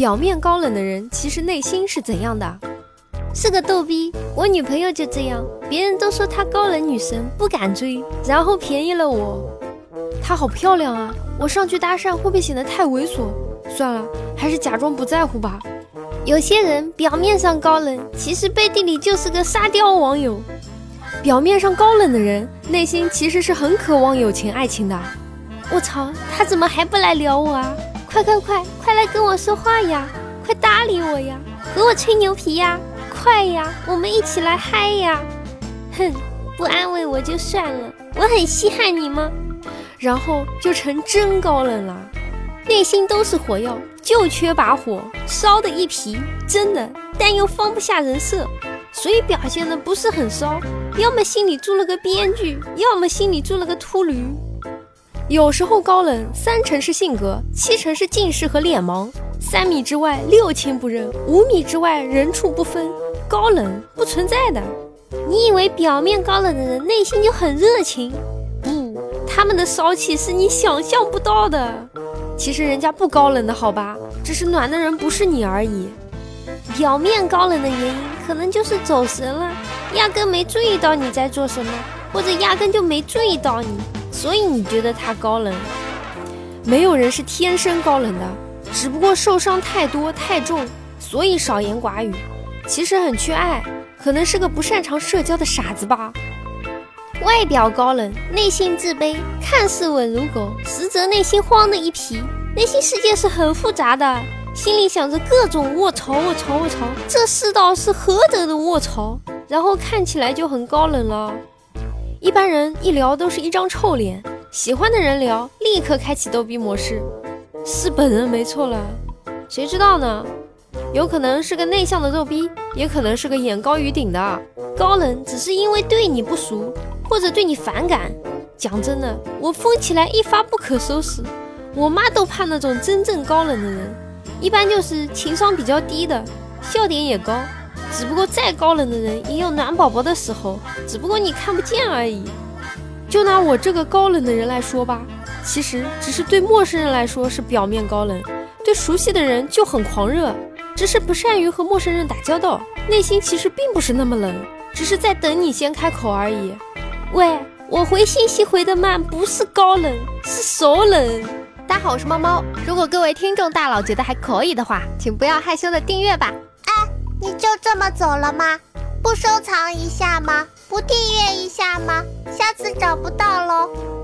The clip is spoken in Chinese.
表面高冷的人，其实内心是怎样的？是个逗逼。我女朋友就这样，别人都说她高冷女神，不敢追，然后便宜了我。她好漂亮啊，我上去搭讪会不会显得太猥琐？算了，还是假装不在乎吧。有些人表面上高冷，其实背地里就是个沙雕网友。表面上高冷的人，内心其实是很渴望友情爱情的。我操，他怎么还不来撩我啊？快快快，快来跟我说话呀！快搭理我呀！和我吹牛皮呀！快呀，我们一起来嗨呀！哼，不安慰我就算了，我很稀罕你吗？然后就成真高冷了，内心都是火药，就缺把火烧的一批，真的，但又放不下人设，所以表现的不是很骚，要么心里住了个编剧，要么心里住了个秃驴。有时候高冷三成是性格，七成是近视和脸盲。三米之外六亲不认，五米之外人畜不分。高冷不存在的。你以为表面高冷的人内心就很热情？不，他们的骚气是你想象不到的。其实人家不高冷的好吧，只是暖的人不是你而已。表面高冷的原因可能就是走神了，压根没注意到你在做什么，或者压根就没注意到你。所以你觉得他高冷？没有人是天生高冷的，只不过受伤太多太重，所以少言寡语。其实很缺爱，可能是个不擅长社交的傻子吧。外表高冷，内心自卑，看似稳如狗，实则内心慌的一批。内心世界是很复杂的，心里想着各种卧槽卧槽卧槽，这世道是何等的卧槽，然后看起来就很高冷了。一般人一聊都是一张臭脸，喜欢的人聊立刻开启逗逼模式，是本人没错了。谁知道呢？有可能是个内向的逗逼，也可能是个眼高于顶的高冷，只是因为对你不熟或者对你反感。讲真的，我疯起来一发不可收拾，我妈都怕那种真正高冷的人，一般就是情商比较低的，笑点也高。只不过再高冷的人也有暖宝宝的时候，只不过你看不见而已。就拿我这个高冷的人来说吧，其实只是对陌生人来说是表面高冷，对熟悉的人就很狂热，只是不善于和陌生人打交道，内心其实并不是那么冷，只是在等你先开口而已。喂，我回信息回的慢，不是高冷，是手冷。大家好，我是猫猫。如果各位听众大佬觉得还可以的话，请不要害羞的订阅吧。哎你就这么走了吗？不收藏一下吗？不订阅一下吗？下次找不到喽。